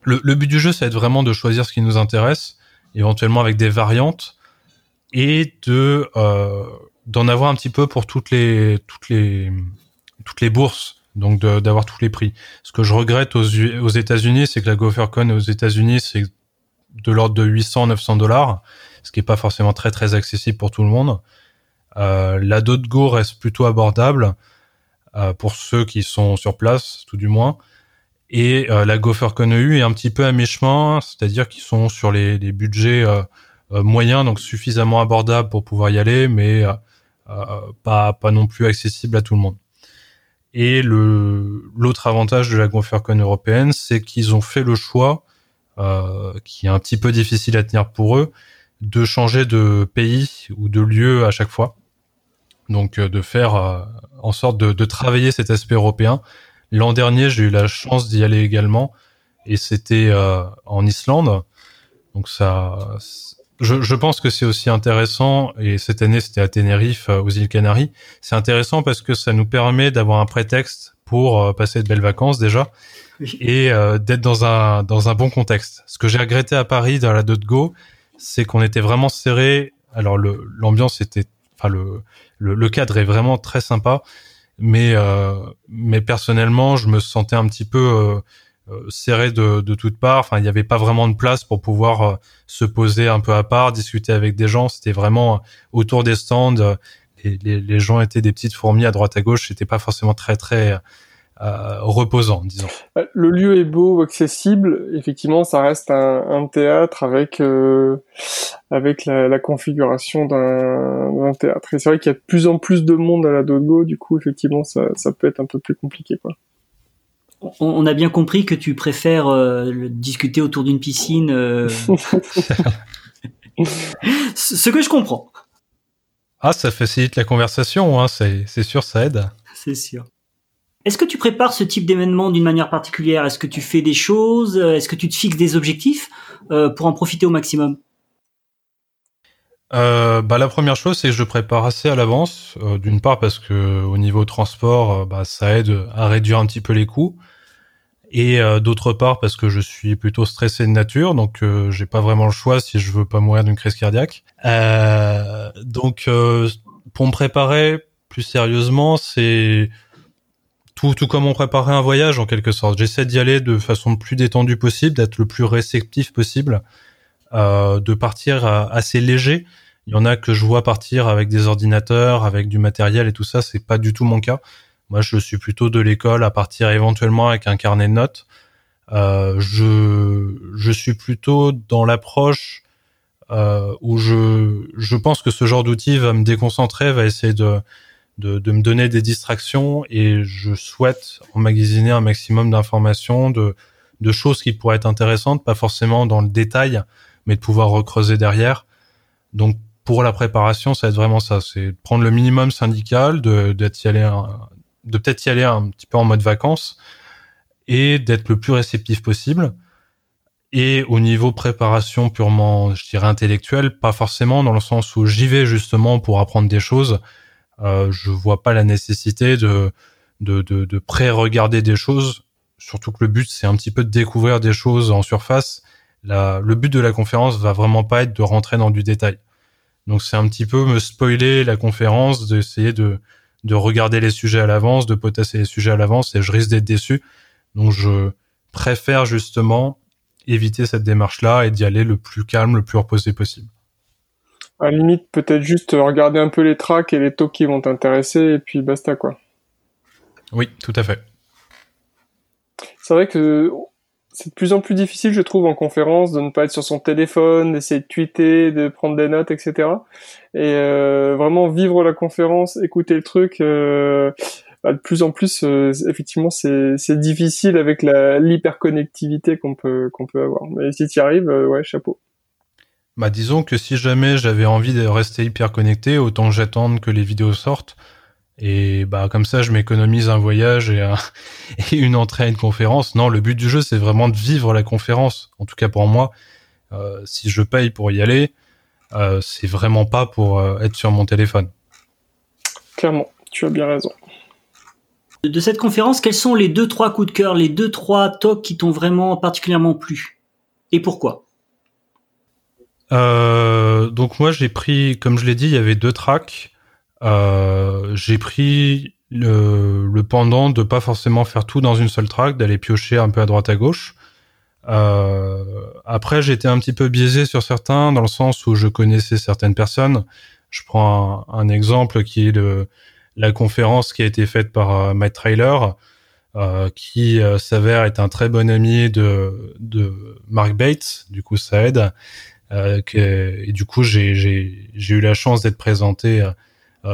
C: le, le, but du jeu, c'est vraiment de choisir ce qui nous intéresse, éventuellement avec des variantes, et de d'en avoir un petit peu pour toutes les toutes les toutes les bourses donc d'avoir tous les prix. Ce que je regrette aux, aux États-Unis, c'est que la GopherCon aux États-Unis, c'est de l'ordre de 800-900 dollars, ce qui est pas forcément très très accessible pour tout le monde. Euh, la Go reste plutôt abordable euh, pour ceux qui sont sur place, tout du moins. Et euh, la GopherCon EU est un petit peu à mi-chemin, c'est-à-dire qu'ils sont sur les, budgets moyens, donc suffisamment abordables pour pouvoir y aller, mais pas, pas non plus accessible à tout le monde. Et le l'autre avantage de la GopherCon européenne, c'est qu'ils ont fait le choix, euh, qui est un petit peu difficile à tenir pour eux, de changer de pays ou de lieu à chaque fois. Donc euh, de faire euh, en sorte de, de, travailler cet aspect européen. L'an dernier, j'ai eu la chance d'y aller également, et c'était euh, en Islande. Donc ça, je, je, pense que c'est aussi intéressant, et cette année c'était à Tenerife, euh, aux îles Canaries. C'est intéressant parce que ça nous permet d'avoir un prétexte pour euh, passer de belles vacances déjà, et euh, d'être dans un, dans un bon contexte. Ce que j'ai regretté à Paris dans la Go, c'est qu'on était vraiment serré. Alors l'ambiance était, enfin le, le, le, cadre est vraiment très sympa, mais mais personnellement je me sentais un petit peu euh, serré de, de toutes parts. Enfin, il n'y avait pas vraiment de place pour pouvoir euh, se poser un peu à part, discuter avec des gens. C'était vraiment euh, autour des stands. Les, les, les, gens étaient des petites fourmis à droite à gauche. C'était pas forcément très très euh, reposant, disons.
B: Le lieu est beau, accessible. Effectivement, ça reste un, un théâtre avec euh, avec la, la configuration d'un théâtre. Et c'est vrai qu'il y a de plus en plus de monde à la Dogo. Du coup, effectivement, ça, ça peut être un peu plus compliqué, quoi
A: on a bien compris que tu préfères euh, discuter autour d'une piscine. Euh... Ce que je comprends.
C: Ah, ça facilite la conversation, hein, c'est sûr, ça aide.
A: C'est sûr. Est-ce que tu prépares ce type d'événement d'une manière particulière? Est-ce que tu fais des choses? Est-ce que tu te fixes des objectifs euh, pour en profiter au maximum?
C: Euh, bah, la première chose, c'est que je prépare assez à l'avance. Euh, D'une part parce que au niveau transport, euh, bah, ça aide à réduire un petit peu les coûts, et euh, d'autre part parce que je suis plutôt stressé de nature, donc euh, j'ai pas vraiment le choix si je veux pas mourir d'une crise cardiaque. donc pour me préparer plus sérieusement, c'est tout, tout comme on préparait un voyage en quelque sorte. J'essaie d'y aller de façon le plus détendue possible, d'être le plus réceptif possible. De partir assez léger. Il y en a que je vois partir avec des ordinateurs, avec du matériel et tout ça. C'est pas du tout mon cas. Moi, je suis plutôt de l'école à partir éventuellement avec un carnet de notes. Euh, je, je suis plutôt dans l'approche euh, où je, je pense que ce genre d'outil va me déconcentrer, va essayer de, de, de me donner des distractions et je souhaite emmagasiner un maximum d'informations, de, de choses qui pourraient être intéressantes, pas forcément dans le détail, mais de pouvoir recreuser derrière. Donc pour la préparation, ça va être vraiment ça, c'est prendre le minimum syndical, de d'être y aller, peut-être y aller un petit peu en mode vacances et d'être le plus réceptif possible. Et au niveau préparation purement, je dirais intellectuelle, pas forcément dans le sens où j'y vais justement pour apprendre des choses. Euh, je vois pas la nécessité de de, de, de pré-regarder des choses. Surtout que le but c'est un petit peu de découvrir des choses en surface. Le but de la conférence va vraiment pas être de rentrer dans du détail. Donc c'est un petit peu me spoiler la conférence, d'essayer de, de regarder les sujets à l'avance, de potasser les sujets à l'avance et je risque d'être déçu. Donc je préfère justement éviter cette démarche-là et d'y aller le plus calme, le plus reposé possible.
B: À la limite, peut-être juste regarder un peu les tracks et les talks qui vont t'intéresser et puis basta quoi.
C: Oui, tout à fait.
B: C'est vrai que c'est de plus en plus difficile, je trouve, en conférence, de ne pas être sur son téléphone, d'essayer de tweeter, de prendre des notes, etc. Et euh, vraiment vivre la conférence, écouter le truc. Euh, bah, de plus en plus, euh, effectivement, c'est difficile avec l'hyperconnectivité qu'on peut qu'on peut avoir. Mais si tu y arrives, ouais, chapeau.
C: Bah disons que si jamais j'avais envie de rester hyper connecté, autant j'attende que les vidéos sortent et bah comme ça, je m'économise un voyage et, et, une entrée à une conférence. Non, le but du jeu, c'est vraiment de vivre la conférence. En tout cas pour moi, euh, si je paye pour y aller, euh, c'est vraiment pas pour euh, être sur mon téléphone.
B: Clairement, tu as bien raison.
A: De cette conférence, quels sont les deux trois coups de cœur, les deux trois talks qui t'ont vraiment particulièrement plu? Et pourquoi?
C: Euh, Donc moi, j'ai pris, comme je l'ai dit, il y avait deux tracks. Euh, j'ai pris le, le, pendant de pas forcément faire tout dans une seule track, d'aller piocher un peu à droite à gauche. Euh, après, j'étais un petit peu biaisé sur certains, dans le sens où je connaissais certaines personnes. Je prends un, un exemple qui est de la conférence qui a été faite par euh, Matt Trailer, euh, qui euh, s'avère être un très bon ami de, de Mark Bates. Du coup, ça aide. Que, et du coup, j'ai eu la chance d'être présenté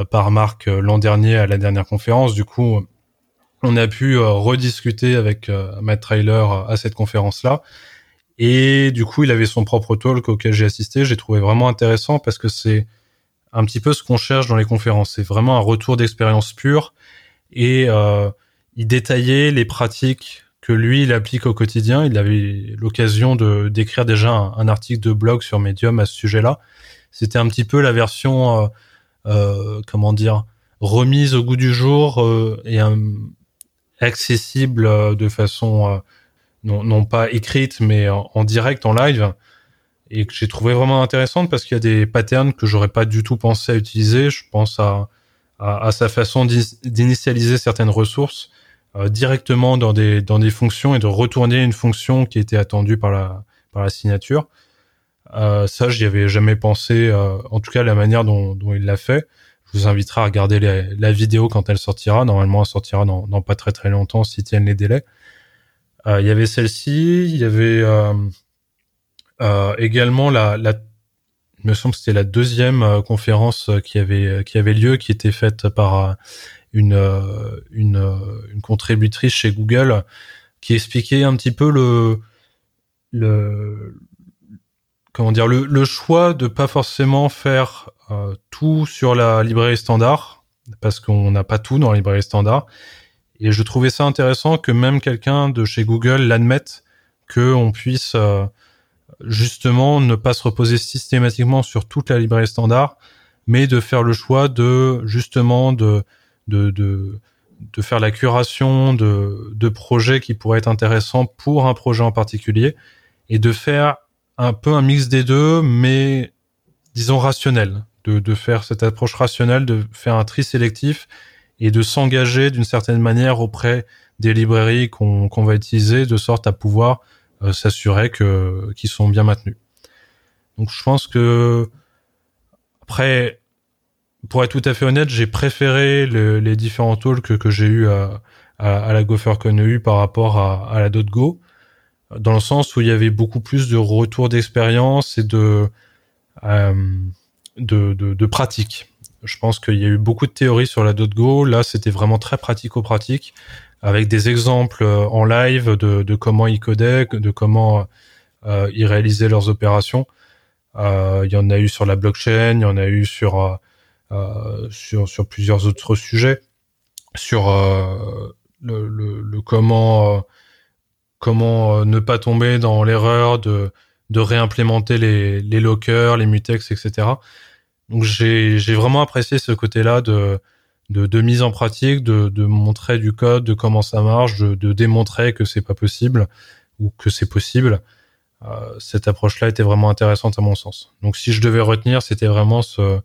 C: par Marc euh, l'an dernier à la dernière conférence. Du coup, on a pu euh, rediscuter avec Matt Trailer à cette conférence-là. Et du coup, il avait son propre talk auquel j'ai assisté. J'ai trouvé vraiment intéressant parce que c'est un petit peu ce qu'on cherche dans les conférences. C'est vraiment un retour d'expérience pure et euh, il détaillait les pratiques que lui il applique au quotidien. Il avait l'occasion de d'écrire déjà un, article de blog sur Medium à ce sujet-là. C'était un petit peu la version euh, comment dire, remise au goût du jour euh, et accessible euh, de façon non, non, pas écrite mais en, direct, en live et que j'ai trouvé vraiment intéressante parce qu'il y a des patterns que j'aurais pas du tout pensé à utiliser. Je pense à, à, à sa façon d'initialiser certaines ressources euh, directement dans des, dans des fonctions et de retourner une fonction qui était attendue par la, par la signature. Euh, ça, j'y avais jamais pensé, euh, en tout cas la manière dont, dont il l'a fait. Je vous inviterai à regarder la vidéo quand elle sortira. Normalement, elle sortira dans, dans pas très très longtemps si tiennent les délais. Euh, il y avait celle-ci, il y avait également la, la, il me semble que c'était la deuxième conférence qui avait qui avait lieu, qui était faite par une une, une contributrice chez Google, qui expliquait un petit peu le le dire le, choix de pas forcément faire euh, tout sur la librairie standard parce qu'on n'a pas tout dans la librairie standard. Et je trouvais ça intéressant que même quelqu'un de chez Google l'admette que on puisse euh, justement ne pas se reposer systématiquement sur toute la librairie standard mais de faire le choix de justement de de, de de faire la curation de, de projets qui pourraient être intéressants pour un projet en particulier et de faire un peu un mix des deux, mais disons rationnel, de, de faire cette approche rationnelle, de faire un tri sélectif et de s'engager d'une certaine manière auprès des librairies qu'on va utiliser, de sorte à pouvoir euh, s'assurer que qu'ils sont bien maintenus. Donc je pense que après, pour être tout à fait honnête, j'ai préféré les différents talks que, que j'ai eu à, à, la GopherCon EU par rapport à, à la .go dans le sens où il y avait beaucoup plus de retours d'expérience et de, euh, de, de, de pratique. Je pense qu'il y a eu beaucoup de théories sur la .go. Là, c'était vraiment très pratico-pratique, avec des exemples en live de, de comment ils codaient, de comment ils réalisaient leurs opérations. Il y en a eu sur la blockchain, il y en a eu sur sur, sur plusieurs autres sujets, sur le, le, le, comment comment euh, ne pas tomber dans l'erreur de, de réimplémenter les, les lockers, les mutex, etc. Donc j'ai vraiment apprécié ce côté-là de, de, de, mise en pratique, de, de montrer du code, de comment ça marche, de, de démontrer que c'est pas possible ou que c'est possible. Euh, cette approche-là était vraiment intéressante à mon sens. Donc si je devais retenir, c'était vraiment ce,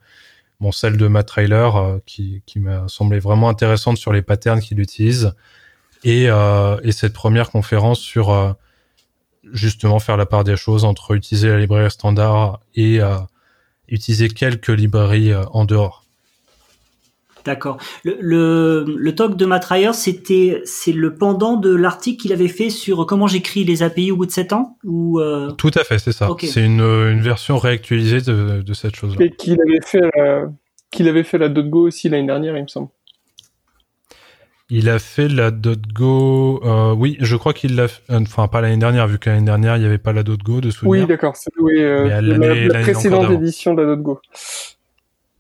C: bon, celle de Matt Trailer euh, qui, qui m'a semblé vraiment intéressante sur les patterns qu'il utilise et, euh, et cette première conférence sur euh, justement faire la part des choses entre utiliser la librairie standard et euh, utiliser quelques librairies euh, en dehors.
A: D'accord. Le, le, le, talk de Matt c'était c'est le pendant de l'article qu'il avait fait sur comment j'écris les API au bout de 7 ans ou euh...
C: Tout à fait, c'est ça. Okay. C'est une, une, version réactualisée de, de cette chose-là.
B: Et qu'il avait fait qu'il avait fait la .go aussi l'année dernière, il me semble.
C: Il a fait la .go. Euh, oui, je crois qu'il l'a. Enfin, pas l'année dernière, vu que l'année dernière il n'y avait pas la .go de souvenir.
B: Oui, d'accord. C'est oui, euh, la, la précédente édition de la .go.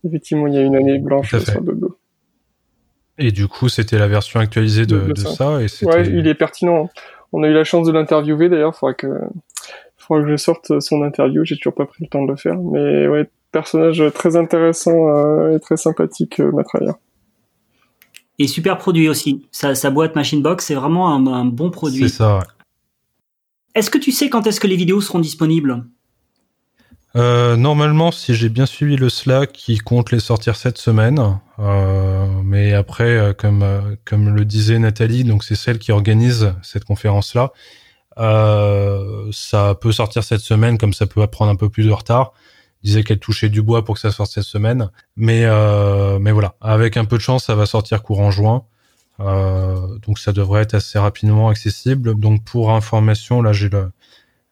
B: Effectivement, il y a une année blanche sur .go.
C: Et du coup, c'était la version actualisée de, de, de ça. et
B: ouais, il est pertinent. On a eu la chance de l'interviewer d'ailleurs. Faudra que, faudra que je sorte son interview. J'ai toujours pas pris le temps de le faire, mais ouais, personnage très intéressant euh, et très sympathique, euh, Matrailleur.
A: Et super produit aussi. Sa, sa boîte Machine Box, c'est vraiment un, un, bon produit.
C: C'est ça. Ouais.
A: Est-ce que tu sais quand est-ce que les vidéos seront disponibles?
C: Euh, normalement, si j'ai bien suivi le Slack, il compte les sortir cette semaine. Euh, mais après, euh, comme comme le disait Nathalie, donc c'est celle qui organise cette conférence-là. Euh, ça peut sortir cette semaine, comme ça peut prendre un peu plus de retard disait qu'elle touchait du bois pour que ça sorte cette semaine. Mais, euh, mais voilà, avec un peu de chance, ça va sortir courant juin. Euh, donc ça devrait être assez rapidement accessible. Donc pour information, là j'ai le,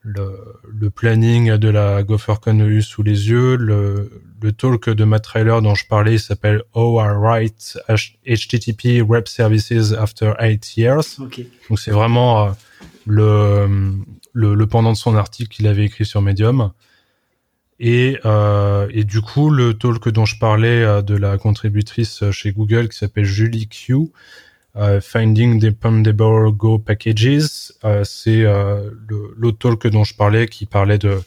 C: le, le, planning de la GopherCon EU sous les yeux. Le, le talk de Matt Trailer dont je parlais s'appelle Oh I write HTTP Web Services After 8 Years.
A: Okay.
C: Donc c'est vraiment euh, le, le, le, pendant de son article qu'il avait écrit sur Medium. Et, euh, et, du coup, le talk dont je parlais euh, de la contributrice euh, chez Google qui s'appelle Julie Q, euh, Finding Dependable Go Packages, c'est l'autre talk dont je parlais qui parlait de,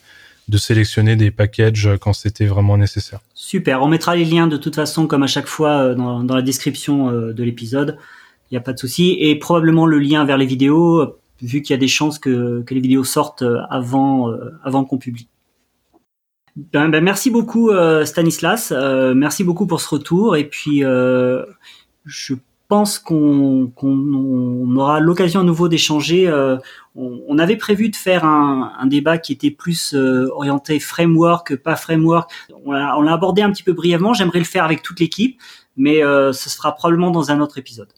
C: de sélectionner des packages quand c'était vraiment nécessaire.
A: Super, on mettra les liens de toute façon comme à chaque fois dans, la description de l'épisode, il n'y a pas de souci, et probablement le lien vers les vidéos, vu qu'il y a des chances que, les vidéos sortent avant qu'on publie. Ben, ben, merci beaucoup euh, Stanislas, euh, merci beaucoup pour ce retour et puis euh, je pense qu'on qu aura l'occasion à nouveau d'échanger. Euh, on, on, avait prévu de faire un, un débat qui était plus euh, orienté framework, pas framework. On l'a abordé un petit peu brièvement. J'aimerais le faire avec toute l'équipe, mais euh, ce sera probablement dans un autre épisode.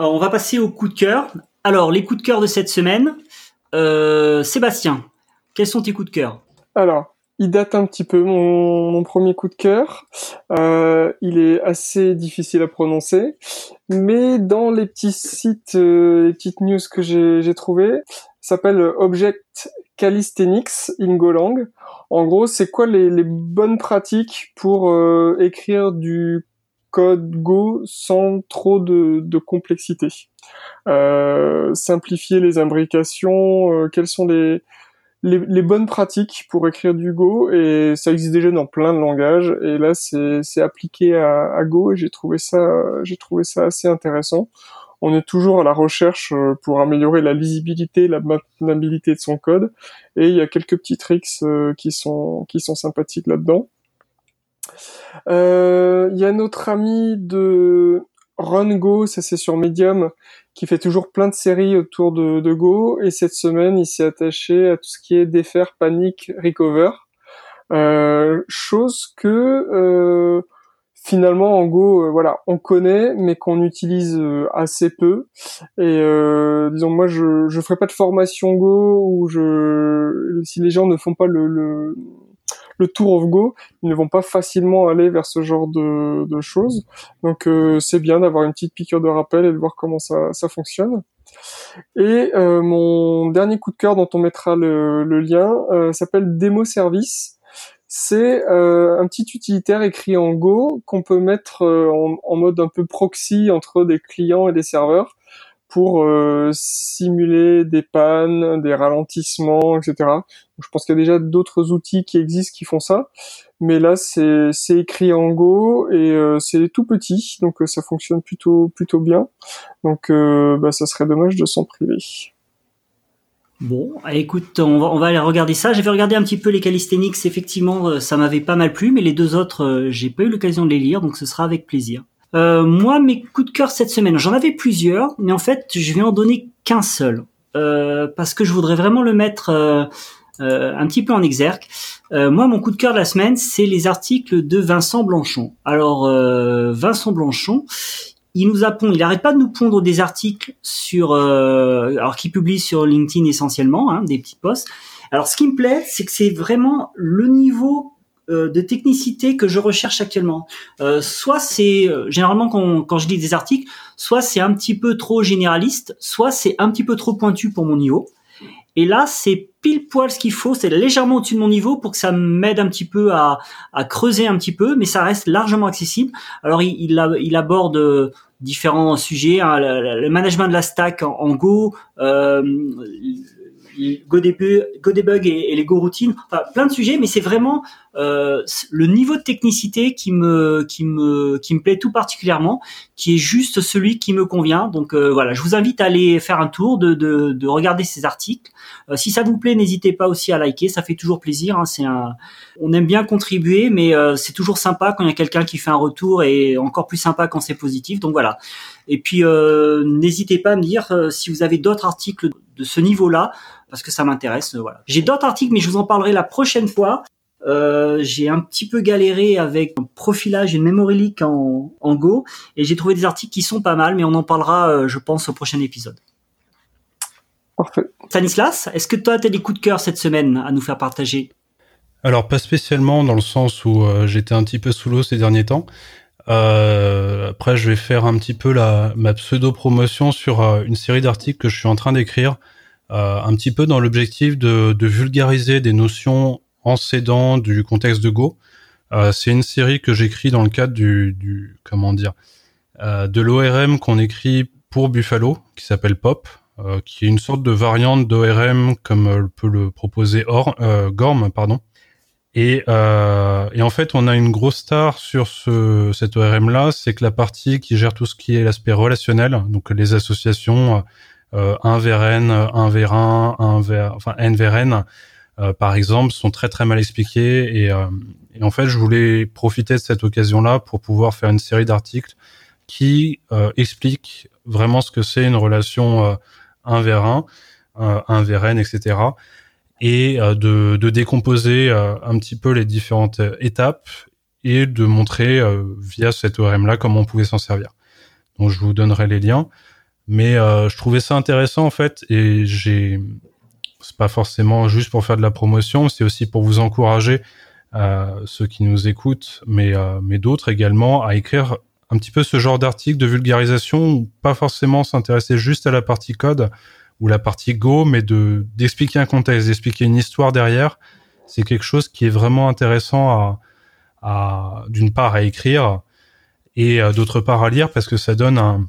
A: On va passer au coup de cœur. Alors, les coups de cœur de cette semaine. Euh, Sébastien, quels sont tes coups de cœur?
B: Alors, il date un petit peu mon, premier coup de cœur. Euh, il est assez difficile à prononcer, mais dans les petits sites, euh, les petites news que j'ai trouvées, s'appelle Object Calisthenics in Golang. En gros, c'est quoi les, les, bonnes pratiques pour euh, écrire du code Go sans trop de, de complexité. Euh, simplifier les imbrications, euh, quelles sont les, bonnes pratiques pour écrire du Go et ça existe déjà dans plein de langages et là c'est appliqué à, Go et j'ai trouvé ça assez intéressant. On est toujours à la recherche euh, pour améliorer la lisibilité, la maintenabilité de son code et il y a quelques petits tricks qui sont sympathiques là-dedans. Il euh, y a notre ami de Run Go, ça c'est sur Medium, qui fait toujours plein de séries autour de, Go. Et cette semaine, il s'est attaché à tout ce qui est défaire, panique, recover. Euh, chose que euh, finalement en Go, euh, voilà, on connaît, mais qu'on utilise euh, assez peu. Et disons, moi, je je ferai pas de formation Go ou je si les gens ne font pas le, le le tour of Go, ils ne vont pas facilement aller vers ce genre de, choses. Donc c'est bien d'avoir une petite piqûre de rappel et de voir comment ça, fonctionne. Et mon dernier coup de cœur dont on mettra le, lien s'appelle Demo Service c'est euh, un petit utilitaire écrit en Go qu'on peut mettre euh, en, mode un peu proxy entre des clients et des serveurs pour euh, simuler des pannes, des ralentissements, etc. je pense qu'il y a déjà d'autres outils qui existent qui font ça, mais là c'est écrit en Go et c'est tout petit, donc ça fonctionne plutôt plutôt bien. Donc bah, ça serait dommage de s'en priver.
A: Bon, écoute, on va, aller regarder ça. J'avais regardé un petit peu les calisthenics, effectivement, euh, ça m'avait pas mal plu, mais les deux autres, euh, j'ai pas eu l'occasion de les lire, donc ce sera avec plaisir. Euh, moi, mes coups de cœur cette semaine, j'en avais plusieurs, mais en fait, je vais en donner qu'un seul, parce que je voudrais vraiment le mettre un petit peu en exergue. moi, mon coup de cœur de la semaine, c'est les articles de Vincent Blanchon. Alors, Vincent Blanchon, il nous a il arrête pas de nous pondre des articles sur, euh, alors qu'il publie sur LinkedIn essentiellement, hein, des petits posts. Alors ce qui me plaît, c'est que c'est vraiment le niveau euh, de technicité que je recherche actuellement. Euh, soit c'est euh, généralement quand, quand je lis des articles, soit c'est un petit peu trop généraliste, soit c'est un petit peu trop pointu pour mon niveau. Et là, c'est pile poil ce qu'il faut, c'est légèrement au-dessus de mon niveau pour que ça m'aide un petit peu à, à, creuser un petit peu, mais ça reste largement accessible. Alors, il, il, aborde euh, différents sujets, hein, le, management de la stack en, Go, euh, GoDebug, et, et, les Go routines, enfin plein de sujets, mais c'est vraiment euh, le niveau de technicité qui me qui me qui me plaît tout particulièrement, qui est juste celui qui me convient. Donc euh, voilà, je vous invite à aller faire un tour, de de, de regarder ces articles. Euh, si ça vous plaît, n'hésitez pas aussi à liker, ça fait toujours plaisir. Hein, c'est un, on aime bien contribuer, mais euh, c'est toujours sympa quand il y a quelqu'un qui fait un retour et encore plus sympa quand c'est positif. Donc voilà. Et puis n'hésitez pas à me dire si vous avez d'autres articles de ce niveau-là parce que ça m'intéresse. Euh, voilà. J'ai d'autres articles, mais je vous en parlerai la prochaine fois. Euh, j'ai un petit peu galéré avec un profilage et une memory leak en, en Go, et j'ai trouvé des articles qui sont pas mal, mais on en parlera, euh, je pense, au prochain épisode.
B: Parfait.
A: Stanislas, est-ce que toi, tu as des coups de cœur cette semaine à nous faire partager?
C: Alors, pas spécialement, dans le sens où j'étais un petit peu sous l'eau ces derniers temps. Après, je vais faire un petit peu la, ma pseudo-promotion sur une série d'articles que je suis en train d'écrire euh, un petit peu dans l'objectif de, de, vulgariser des notions en s'aidant du contexte de Go. Euh, c'est une série que j'écris dans le cadre du, du comment dire euh, de l'ORM qu'on écrit pour Buffalo, qui s'appelle Pop, euh, qui est une sorte de variante d'ORM comme peut le proposer Or, Gorm, pardon. Et, euh, et, en fait, on a une grosse star sur ce, cet ORM là, c'est que la partie qui gère tout ce qui est l'aspect relationnel, donc les associations, euh, un vers n, un vers 1, un vers, enfin n vers n, euh, par exemple, sont très très mal expliqués. Et, euh, et, en fait, je voulais profiter de cette occasion-là pour pouvoir faire une série d'articles qui expliquent vraiment ce que c'est une relation 1 vers 1, 1 vers n, etc. Et de, de, décomposer un petit peu les différentes étapes et de montrer via cet ORM-là comment on pouvait s'en servir. Donc je vous donnerai les liens. Mais euh, je trouvais ça intéressant en fait, et j'ai, c'est pas forcément juste pour faire de la promotion, c'est aussi pour vous encourager euh, ceux qui nous écoutent, mais euh, mais d'autres également à écrire un petit peu ce genre d'article de vulgarisation, pas forcément s'intéresser juste à la partie code ou la partie Go, mais de d'expliquer un contexte, d'expliquer une histoire derrière. C'est quelque chose qui est vraiment intéressant à, à d'une part à écrire et euh, d'autre part à lire parce que ça donne un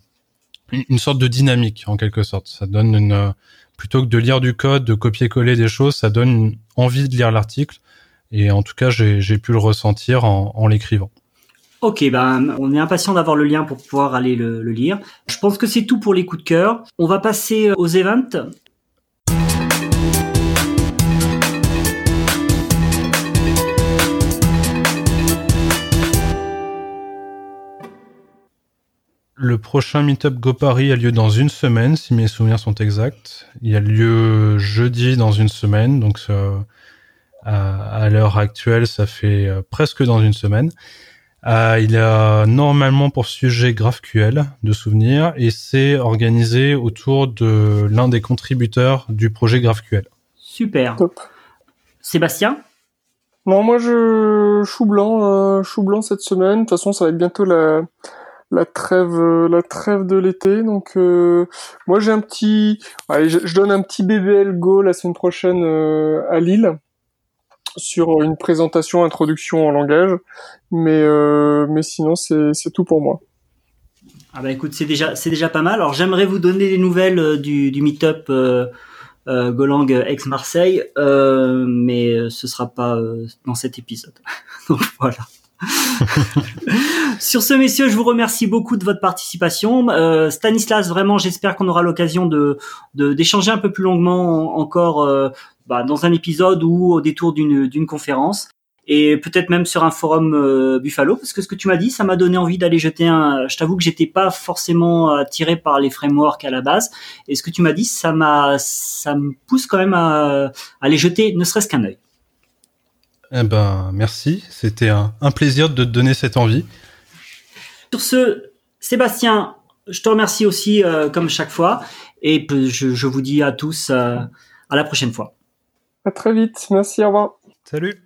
C: une sorte de dynamique en quelque sorte. Ça donne une euh, plutôt que de lire du code, de copier-coller des choses, ça donne une envie de lire l'article. Et en tout cas, j'ai pu le ressentir en, en l'écrivant.
A: Ok, ben on est impatient d'avoir le lien pour pouvoir aller le, lire. Je pense que c'est tout pour les coups de cœur. On va passer aux events.
C: Le prochain Meetup Go Paris a lieu dans une semaine, si mes souvenirs sont exacts. Il a lieu jeudi dans une semaine, donc à, l'heure actuelle, ça fait euh, presque dans une semaine. Euh, il a normalement pour sujet GraphQL de souvenirs et c'est organisé autour de l'un des contributeurs du projet GraphQL.
A: Super. Sébastien?
B: Non, moi je chou blanc, euh, chou blanc cette semaine. De toute façon, ça va être bientôt la la trêve la trêve de l'été. Donc euh, moi j'ai un petit, allez, je, donne un petit BBL Go la semaine prochaine euh, à Lille sur une présentation introduction en langage. Mais euh, mais sinon c'est tout pour moi.
A: Ah bah écoute, c'est déjà c'est déjà pas mal. Alors j'aimerais vous donner des nouvelles euh, du du meet-up euh, Golang ex Marseille, mais ce sera pas dans cet épisode. Voilà. Sur ce, messieurs, je vous remercie beaucoup de votre participation. Euh, Stanislas, vraiment, j'espère qu'on aura l'occasion de d'échanger un peu plus longuement encore euh, bah, dans un épisode ou au détour d'une conférence et peut-être même sur un forum euh, Buffalo parce que ce que tu m'as dit ça m'a donné envie d'aller jeter un je t'avoue que j'étais pas forcément attiré par les frameworks à la base et ce que tu m'as dit ça m'a ça me pousse quand même à aller jeter ne serait-ce qu'un œil.
C: Eh ben merci, c'était un, un plaisir de te donner cette envie.
A: Sur ce, Sébastien, je te remercie aussi euh, comme chaque fois et je, je, vous dis à tous euh, à la prochaine fois.
B: À très vite, merci, au revoir.
C: Salut.